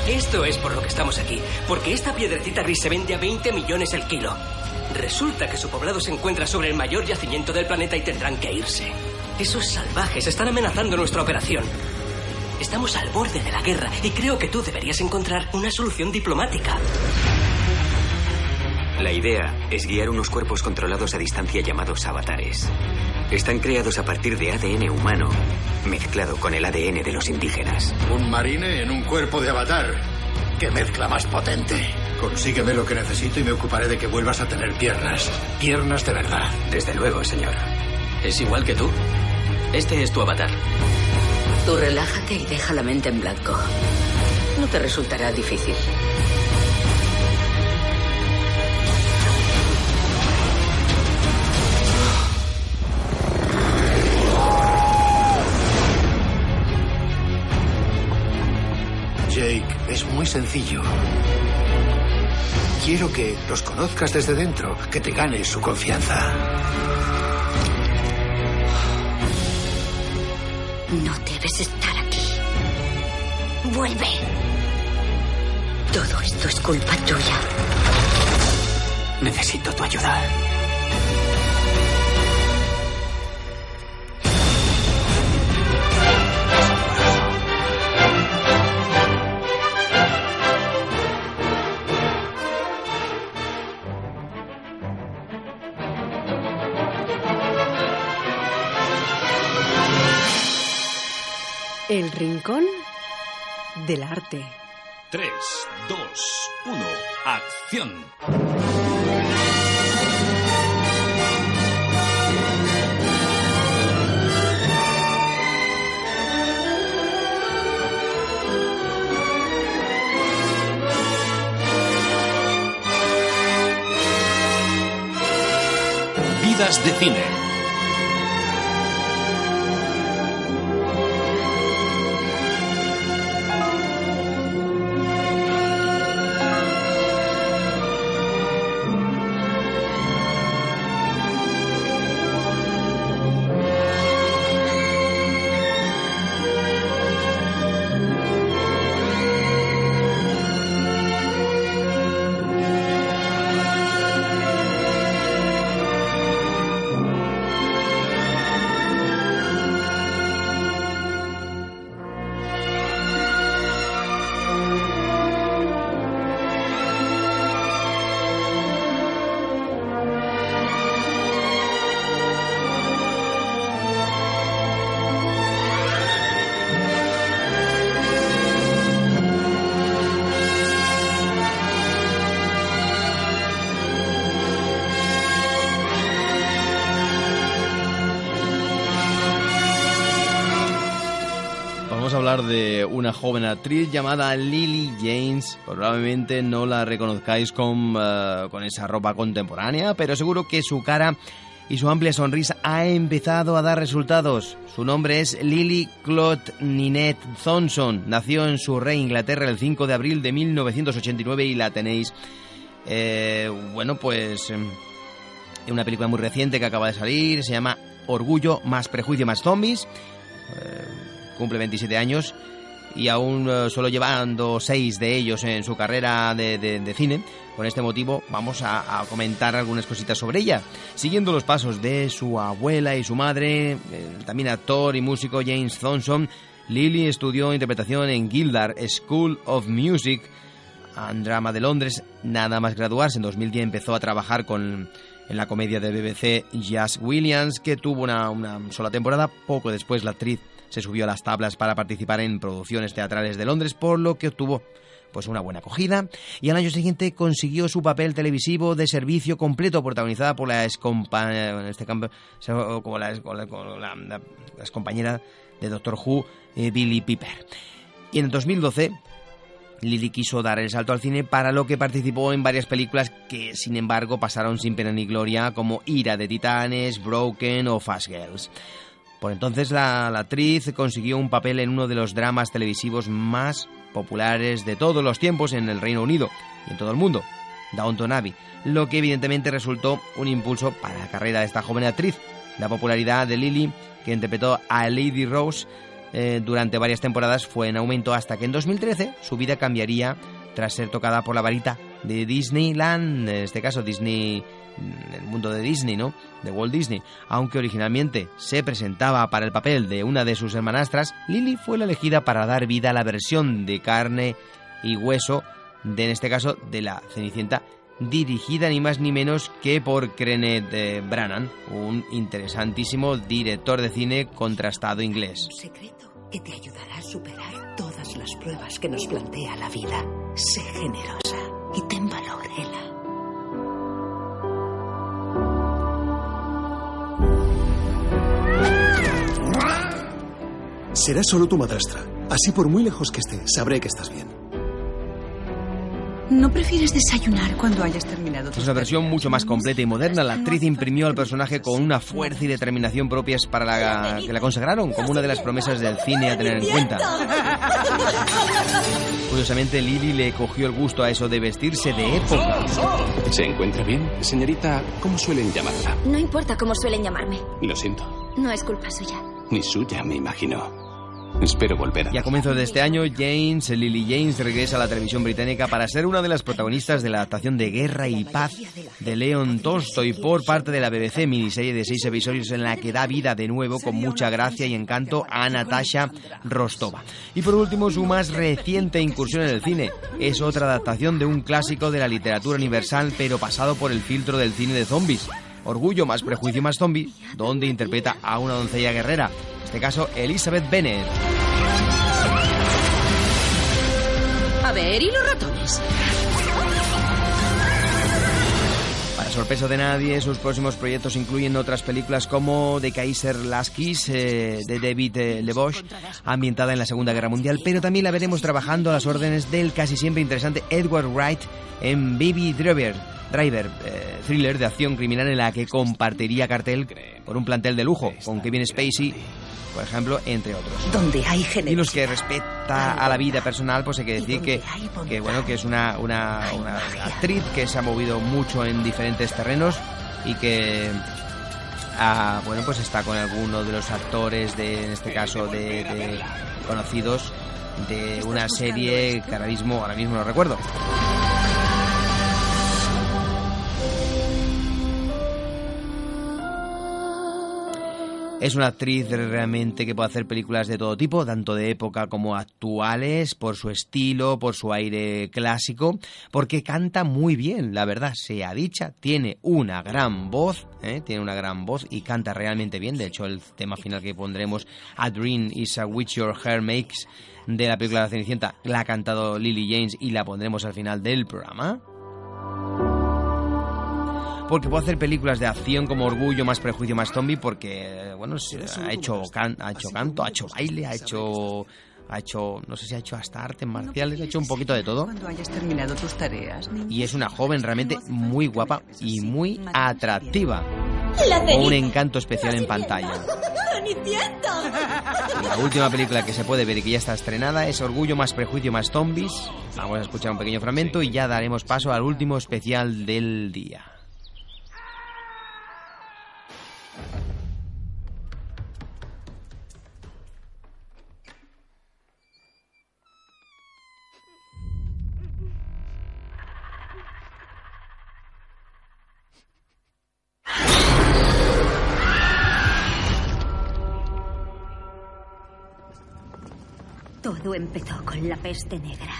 Esto es por lo que estamos aquí, porque esta piedrecita gris se vende a 20 millones el kilo. Resulta que su poblado se encuentra sobre el mayor yacimiento del planeta y tendrán que irse. Esos salvajes están amenazando nuestra operación. Estamos al borde de la guerra y creo que tú deberías encontrar una solución diplomática. La idea es guiar unos cuerpos controlados a distancia llamados avatares. Están creados a partir de ADN humano, mezclado con el ADN de los indígenas. Un marine en un cuerpo de avatar. ¡Qué mezcla más potente! Consígueme lo que necesito y me ocuparé de que vuelvas a tener piernas. Piernas de verdad. Desde luego, señor. ¿Es igual que tú? Este es tu avatar. Tú relájate y deja la mente en blanco. No te resultará difícil. Es muy sencillo. Quiero que los conozcas desde dentro, que te ganes su confianza. No debes estar aquí. Vuelve. Todo esto es culpa tuya. Necesito tu ayuda. El rincón del arte. 3, 2, 1, acción. Vidas de cine. Joven actriz llamada Lily James. Probablemente no la reconozcáis con, eh, con esa ropa contemporánea, pero seguro que su cara y su amplia sonrisa ha empezado a dar resultados. Su nombre es Lily Claude Ninette Thompson. Nació en Surrey, Inglaterra, el 5 de abril de 1989 y la tenéis, eh, bueno, pues en una película muy reciente que acaba de salir. Se llama Orgullo más prejuicio más zombies. Eh, cumple 27 años y aún eh, solo llevando seis de ellos en su carrera de, de- cine. Con este motivo vamos a, comentar algunas cositas sobre ella. Siguiendo los pasos de su abuela y su madre, el también actor y músico James Thompson, Lily estudió interpretación en Gildar School of Music and Drama de Londres. Nada más graduarse, en 2010 empezó a trabajar con, en la comedia de BBC Jazz Williams, que tuvo una, una sola temporada. Poco después la actriz se subió a las tablas para participar en producciones teatrales de Londres, por lo que obtuvo pues una buena acogida y al año siguiente consiguió su papel televisivo de servicio completo protagonizada por la en este excompañera de Doctor Who eh, Billy Piper y en el 2012 Lily quiso dar el salto al cine para lo que participó en varias películas que sin embargo pasaron sin pena ni gloria como Ira de Titanes, Broken o Fast Girls. Por entonces la, actriz consiguió un papel en uno de los dramas televisivos más populares de todos los tiempos en el Reino Unido y en todo el mundo, Downton Abbey, lo que evidentemente resultó un impulso para la carrera de esta joven actriz. La popularidad de Lily, que interpretó a Lady Rose eh, durante varias temporadas, fue en aumento hasta que en 2013 su vida cambiaría tras ser tocada por la varita de Disneyland, en este caso Disney, el mundo de Disney, ¿no? De Walt Disney. Aunque originalmente se presentaba para el papel de una de sus hermanastras, Lily fue la elegida para dar vida a la versión de carne y hueso de, en este caso, de la Cenicienta dirigida ni más ni menos que por Kenneth eh, Branagh, un interesantísimo director de cine contrastado inglés. Secreto que te ayudará a superar todas las pruebas que nos plantea la vida. Sé generosa y ten valor. Será solo tu madrastra. Así por muy lejos que esté, sabré que estás bien. ¿No prefieres desayunar cuando hayas terminado Es una versión mucho más completa y moderna. La actriz imprimió al personaje con una fuerza y determinación propias para la que la consagraron como una de las promesas del cine a tener en cuenta. Curiosamente, Lily le cogió el gusto a eso de vestirse de época. ¿Se encuentra bien? Señorita, ¿cómo suelen llamarla? No importa cómo suelen llamarme. Lo siento. No es culpa suya. Ni suya, me imagino. Espero volver. Y a comienzos de este año, James, Lily James, regresa a la televisión británica para ser una de las protagonistas de la adaptación de Guerra y Paz de Leon Tolstoy por parte de la BBC, miniserie de seis episodios en la que da vida de nuevo con mucha gracia y encanto a Natasha Rostova. Y por último, su más reciente incursión en el cine es otra adaptación de un clásico de la literatura universal, pero pasado por el filtro del cine de zombies. Orgullo más prejuicio más zombie, donde interpreta a una doncella guerrera, este caso Elizabeth Bennet. A ver, ¿y los ratones? Para sorpresa de nadie, sus próximos proyectos incluyen otras películas como The Kaiser Laskis eh, de David eh, Lebosch, ambientada en la Segunda Guerra Mundial, pero también la veremos trabajando a las órdenes del casi siempre interesante Edward Wright en Baby Driver, Driver, eh, thriller de acción criminal en la que compartiría cartel por un plantel de lujo con Kevin Spacey, por ejemplo, entre otros. Donde hay Y los que respeta a la vida personal, pues hay que decir que, que bueno, que es una, una, una actriz que se ha movido mucho en diferentes terrenos y que ah, bueno, pues está con alguno de los actores de, en este caso, de, de conocidos de una serie que ahora mismo, ahora mismo no recuerdo. Es una actriz realmente que puede hacer películas de todo tipo, tanto de época como actuales, por su estilo, por su aire clásico, porque canta muy bien, la verdad, sea dicha, tiene una gran voz, ¿eh? tiene una gran voz y canta realmente bien. De hecho, el tema final que pondremos, A Dream is a Which Your Hair Makes, de la película La Cenicienta, la ha cantado Lily James y la pondremos al final del programa porque puede hacer películas de acción como Orgullo, Más Prejuicio, Más Zombie, porque, bueno, ha hecho, can, ha hecho canto, ha hecho baile, ha hecho... Ha hecho, no sé si ha hecho hasta artes marciales, ha hecho un poquito de todo. Cuando hayas terminado tus tareas. Y es una joven realmente muy guapa y muy atractiva. Con un encanto especial en pantalla. <laughs> La última película que se puede ver y que ya está estrenada es Orgullo más Prejuicio más Zombies. Vamos a escuchar un pequeño fragmento y ya daremos paso al último especial del día. Todo empezó con la peste negra.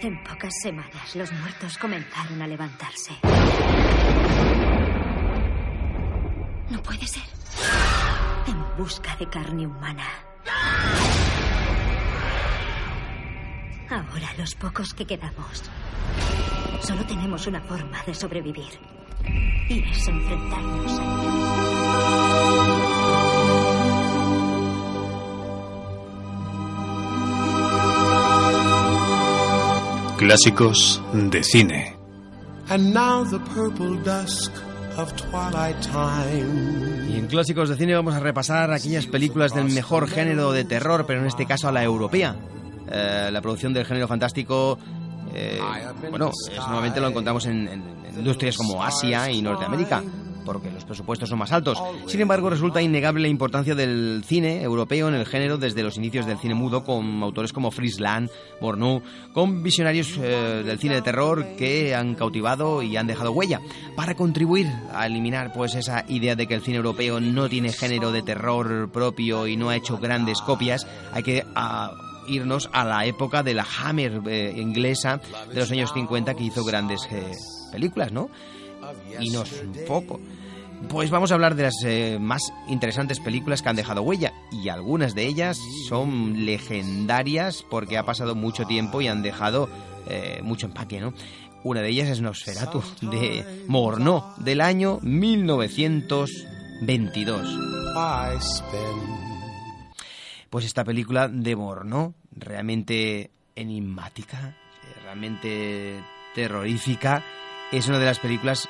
En pocas semanas los muertos comenzaron a levantarse. Puede ser. En busca de carne humana. Ahora los pocos que quedamos solo tenemos una forma de sobrevivir. Y es enfrentarnos a ellos. Clásicos de cine. Y en clásicos de cine vamos a repasar aquellas películas del mejor género de terror, pero en este caso a la europea. Eh, la producción del género fantástico, eh, bueno, es, normalmente lo encontramos en, en industrias como Asia y Norteamérica porque los presupuestos son más altos. Sin embargo, resulta innegable la importancia del cine europeo en el género desde los inicios del cine mudo, con autores como Fritz Lang, Morneau, con visionarios eh, del cine de terror que han cautivado y han dejado huella. Para contribuir a eliminar pues esa idea de que el cine europeo no tiene género de terror propio y no ha hecho grandes copias, hay que irnos a la época de la Hammer eh, inglesa de los años 50 que hizo grandes eh, películas, ¿no? Y no es un poco. Pues vamos a hablar de las eh, más interesantes películas que han dejado huella y algunas de ellas son legendarias porque ha pasado mucho tiempo y han dejado eh, mucho empaque, ¿no? Una de ellas es Nosferatu de Morneau del año 1922. Pues esta película de Morneau, realmente enigmática, realmente terrorífica, es una de las películas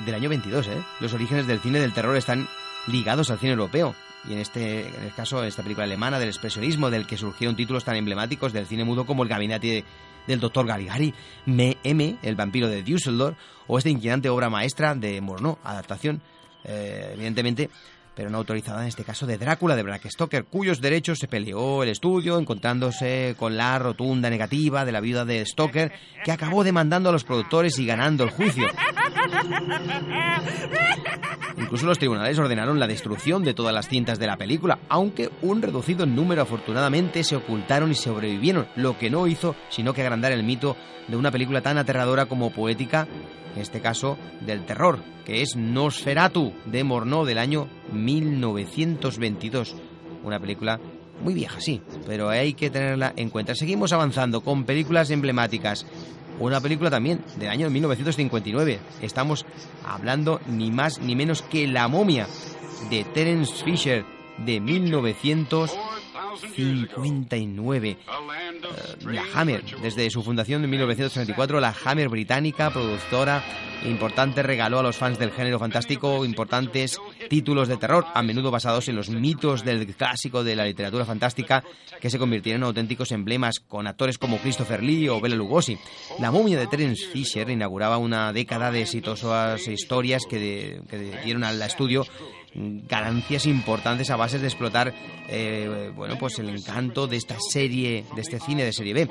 del año 22. ¿eh? Los orígenes del cine del terror están ligados al cine europeo. Y en este en el caso, esta película alemana del expresionismo, del que surgieron títulos tan emblemáticos del cine mudo como El gabinete del doctor Galigari, M, El vampiro de Düsseldorf, o esta inquietante obra maestra de Morneau, adaptación, eh, evidentemente, pero no autorizada en este caso de Drácula de Bram Stoker, cuyos derechos se peleó el estudio encontrándose con la rotunda negativa de la viuda de Stoker, que acabó demandando a los productores y ganando el juicio. <laughs> Incluso los tribunales ordenaron la destrucción de todas las cintas de la película, aunque un reducido número afortunadamente se ocultaron y sobrevivieron, lo que no hizo sino que agrandar el mito de una película tan aterradora como poética en este caso del terror, que es Nosferatu de Morneau del año 1922. Una película muy vieja, sí, pero hay que tenerla en cuenta. Seguimos avanzando con películas emblemáticas. Una película también del año 1959. Estamos hablando ni más ni menos que La momia de Terence Fisher de 1959. Eh, la Hammer, desde su fundación en 1934, la Hammer británica, productora importante, regaló a los fans del género fantástico importantes títulos de terror, a menudo basados en los mitos del clásico de la literatura fantástica, que se convirtieron en auténticos emblemas con actores como Christopher Lee o Bela Lugosi. La momia de Terence Fisher inauguraba una década de exitosas historias que dieron al estudio ganancias importantes a base de explotar eh, bueno pues el encanto de esta serie de este cine de serie B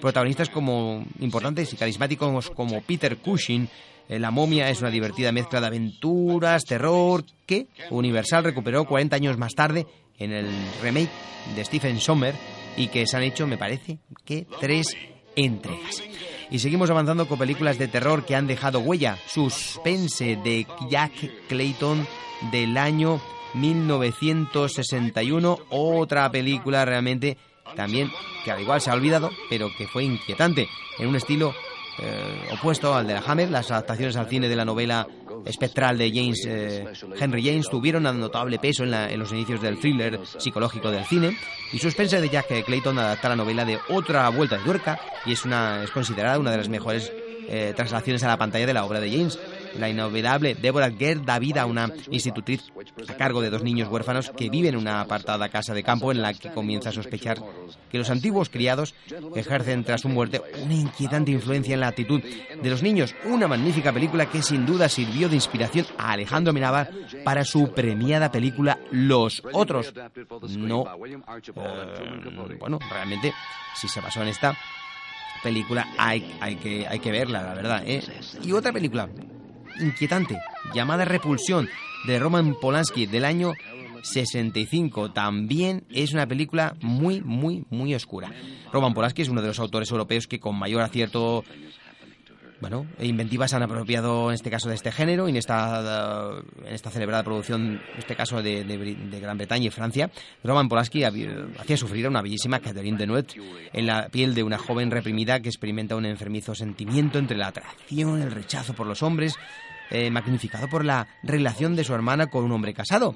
protagonistas como importantes y carismáticos como Peter Cushing eh, la momia es una divertida mezcla de aventuras, terror, que Universal recuperó 40 años más tarde en el remake de Stephen Sommer y que se han hecho, me parece, que tres entregas. Y seguimos avanzando con películas de terror que han dejado huella. Suspense de Jack Clayton del año 1961. Otra película realmente también que al igual se ha olvidado, pero que fue inquietante, en un estilo eh, opuesto al de la Hammer. Las adaptaciones al cine de la novela espectral de James eh, Henry James tuvieron un notable peso en, en, los inicios del thriller psicológico del cine y Suspense de Jack Clayton adapta la novela de Otra Vuelta de Tuerca y es, una, es considerada una de las mejores eh, traslaciones a la pantalla de la obra de James. La inolvidable Deborah Gerd da vida a una institutriz a cargo de dos niños huérfanos que viven en una apartada casa de campo en la que comienza a sospechar que los antiguos criados ejercen tras su muerte una inquietante influencia en la actitud de los niños. Una magnífica película que sin duda sirvió de inspiración a Alejandro Amenábar para su premiada película Los Otros. No, eh, bueno, realmente, si se basó en esta película hay, hay, que, hay que verla, la verdad. ¿eh? Y otra película inquietante llamada Repulsión de Roman Polanski del año 65 también es una película muy, muy, muy oscura. Roman Polanski es uno de los autores europeos que con mayor acierto bueno, inventivas han apropiado en este caso de este género en esta, en esta celebrada producción, en este caso de, de, Gran Bretaña y Francia, Roman Polanski hacía sufrir a una bellísima Catherine Deneuve en la piel de una joven reprimida que experimenta un enfermizo sentimiento entre la atracción, el rechazo por los hombres, eh, magnificado por la relación de su hermana con un hombre casado.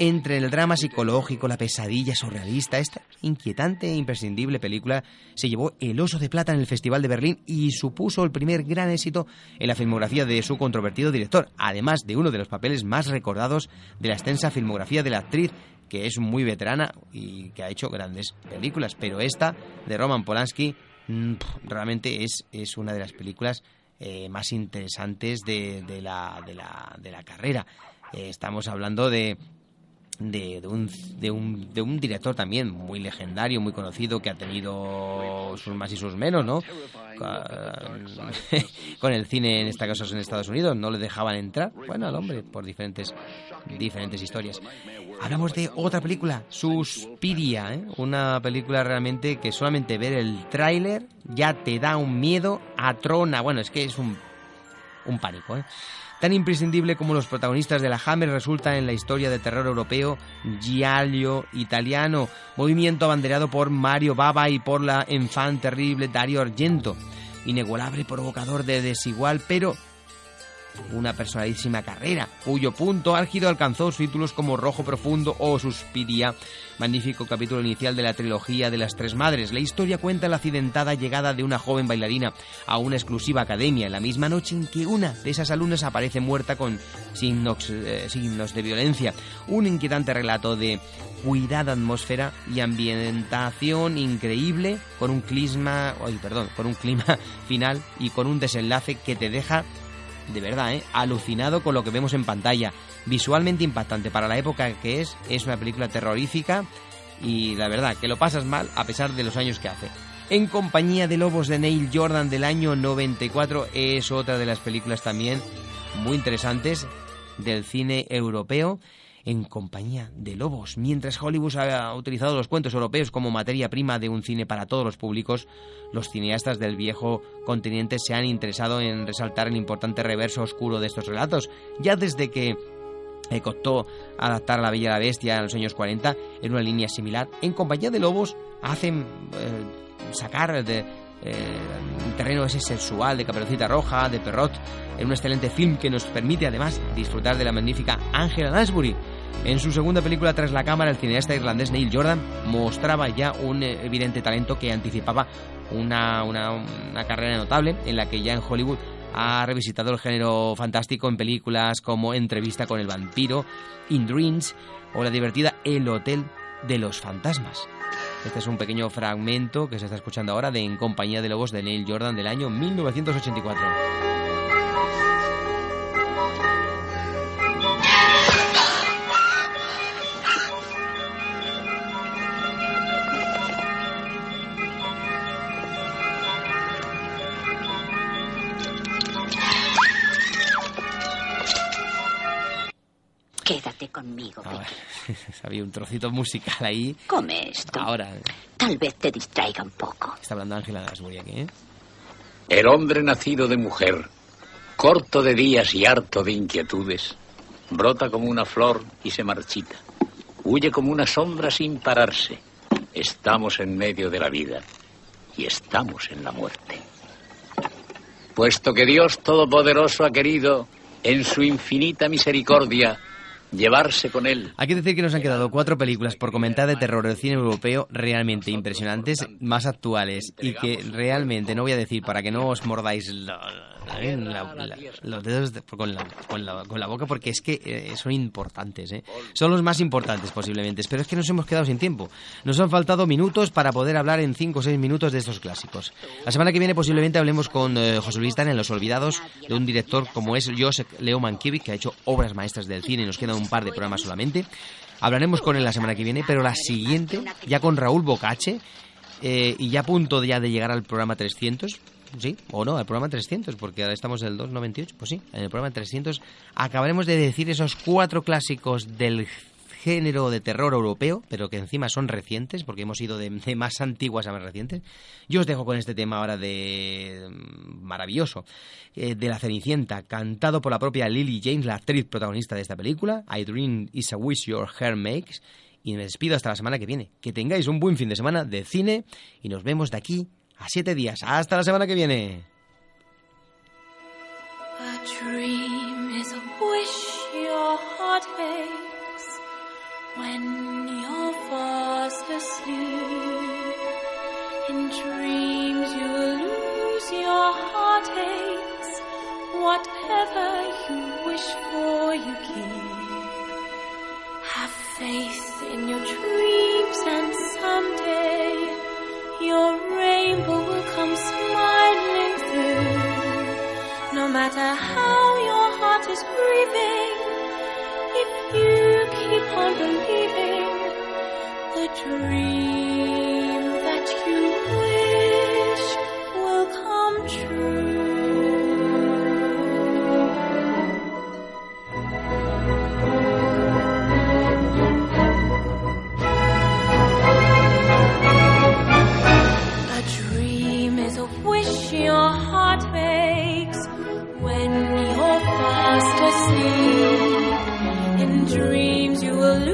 Entre el drama psicológico, la pesadilla surrealista, esta inquietante e imprescindible película se llevó el Oso de Plata en el Festival de Berlín y supuso el primer gran éxito en la filmografía de su controvertido director, además de uno de los papeles más recordados de la extensa filmografía de la actriz que es muy veterana y que ha hecho grandes películas, pero esta de Roman Polanski mm, realmente es, es una de las películas eh, más interesantes de, la, de, la, de la carrera. Eh, estamos hablando de, de, de, un, de, un, de un director también muy legendario, muy conocido, que ha tenido sus más y sus menos, ¿no? <laughs> Con el cine, en este caso en Estados Unidos, no le dejaban entrar, bueno, al hombre, por diferentes, diferentes historias. Hablamos de otra película, Suspiria, ¿eh? una película realmente que solamente ver el tráiler ya te da un miedo a trona. Bueno, es que es un, un pánico, ¿eh? Tan imprescindible como los protagonistas de la Hammer resulta en la historia de terror europeo Giallo italiano, movimiento abanderado por Mario Bava y por la enfant terrible Dario Argento. Inigualable provocador de desigual, pero una personalísima carrera, cuyo punto álgido alcanzó títulos como Rojo Profundo o Suspiria, magnífico capítulo inicial de la trilogía de las Tres Madres. La historia cuenta la accidentada llegada de una joven bailarina a una exclusiva academia, la misma noche en que una de esas alumnas aparece muerta con signos, eh, signos de violencia. Un inquietante relato de cuidada atmósfera y ambientación increíble con un clima, ay, perdón, con un clima <laughs> final y con un desenlace que te deja de verdad, ¿eh? alucinado con lo que vemos en pantalla. Visualmente impactante para la época que es, es una película terrorífica y la verdad que lo pasas mal a pesar de los años que hace. En compañía de Lobos de Neil Jordan del año 94 es otra de las películas también muy interesantes del cine europeo en compañía de lobos. Mientras Hollywood ha utilizado los cuentos europeos como materia prima de un cine para todos los públicos, los cineastas del viejo continente se han interesado en resaltar el importante reverso oscuro de estos relatos, ya desde que costó adaptar a La Bella y la Bestia en los años 40 en una línea similar. En compañía de lobos hacen eh, sacar de, eh, terreno ese sexual de Caperucita Roja, de Perrot, en un excelente film que nos permite además disfrutar de la magnífica Angela Lansbury. En su segunda película Tras la cámara, el cineasta irlandés Neil Jordan mostraba ya un evidente talento que anticipaba una, una, una carrera notable en la que ya en Hollywood ha revisitado el género fantástico en películas como Entrevista con el vampiro, In Dreams o la divertida El Hotel de los Fantasmas. Este es un pequeño fragmento que se está escuchando ahora de En compañía de lobos de Neil Jordan del año 1984. Conmigo, Ah, <laughs> había un trocito musical ahí. Come esto. Ahora Tal vez te distraiga un poco. está hablando Ángela aquí, ¿eh? El hombre nacido de mujer, corto de días y harto de inquietudes, brota como una flor y se marchita. Huye como una sombra sin pararse. Estamos en medio de la vida y estamos en la muerte. Puesto que Dios Todopoderoso ha querido, en su infinita misericordia, llevarse con él. Hay que decir que nos han quedado cuatro películas por comentar de terror del cine europeo realmente impresionantes, más actuales y que realmente, no voy a decir para que no os mordáis la- la- la- la- los dedos de- con, la, con, con la boca porque es que eh, son importantes, ¿eh? son los más importantes posiblemente, pero es que nos hemos quedado sin tiempo. Nos han faltado minutos para poder hablar en cinco o seis minutos de estos clásicos. La semana que viene posiblemente hablemos con eh, José Luis Tan en Los Olvidados de un director como es Joseph Leo Mankiewicz que ha hecho obras maestras del cine y nos quedan un par de programas solamente. Hablaremos con él la semana que viene, pero la siguiente, ya con Raúl Bocache, eh, y ya a punto de, ya de llegar al programa 300, ¿sí? O no, al programa 300, porque ahora estamos en el 298, pues sí, en el programa 300 acabaremos de decir esos cuatro clásicos del género de terror europeo, pero que encima son recientes, porque hemos ido de, más antiguas a más recientes. Yo os dejo con este tema ahora de mm, maravilloso, eh, de La Cenicienta, cantado por la propia Lily James, la actriz protagonista de esta película, I Dream is a Wish Your Hair Makes, y me despido hasta la semana que viene. Que tengáis un buen fin de semana de cine y nos vemos de aquí a siete días. Hasta la semana que viene. A dream is a wish your heart. When you're fast asleep, in dreams you lose your. Whatever you wish for, you keep. Have faith in your dreams, and someday your rainbow will come smiling through. No matter how your heart is grieving, if you keep on believing, the dream In dreams you will lose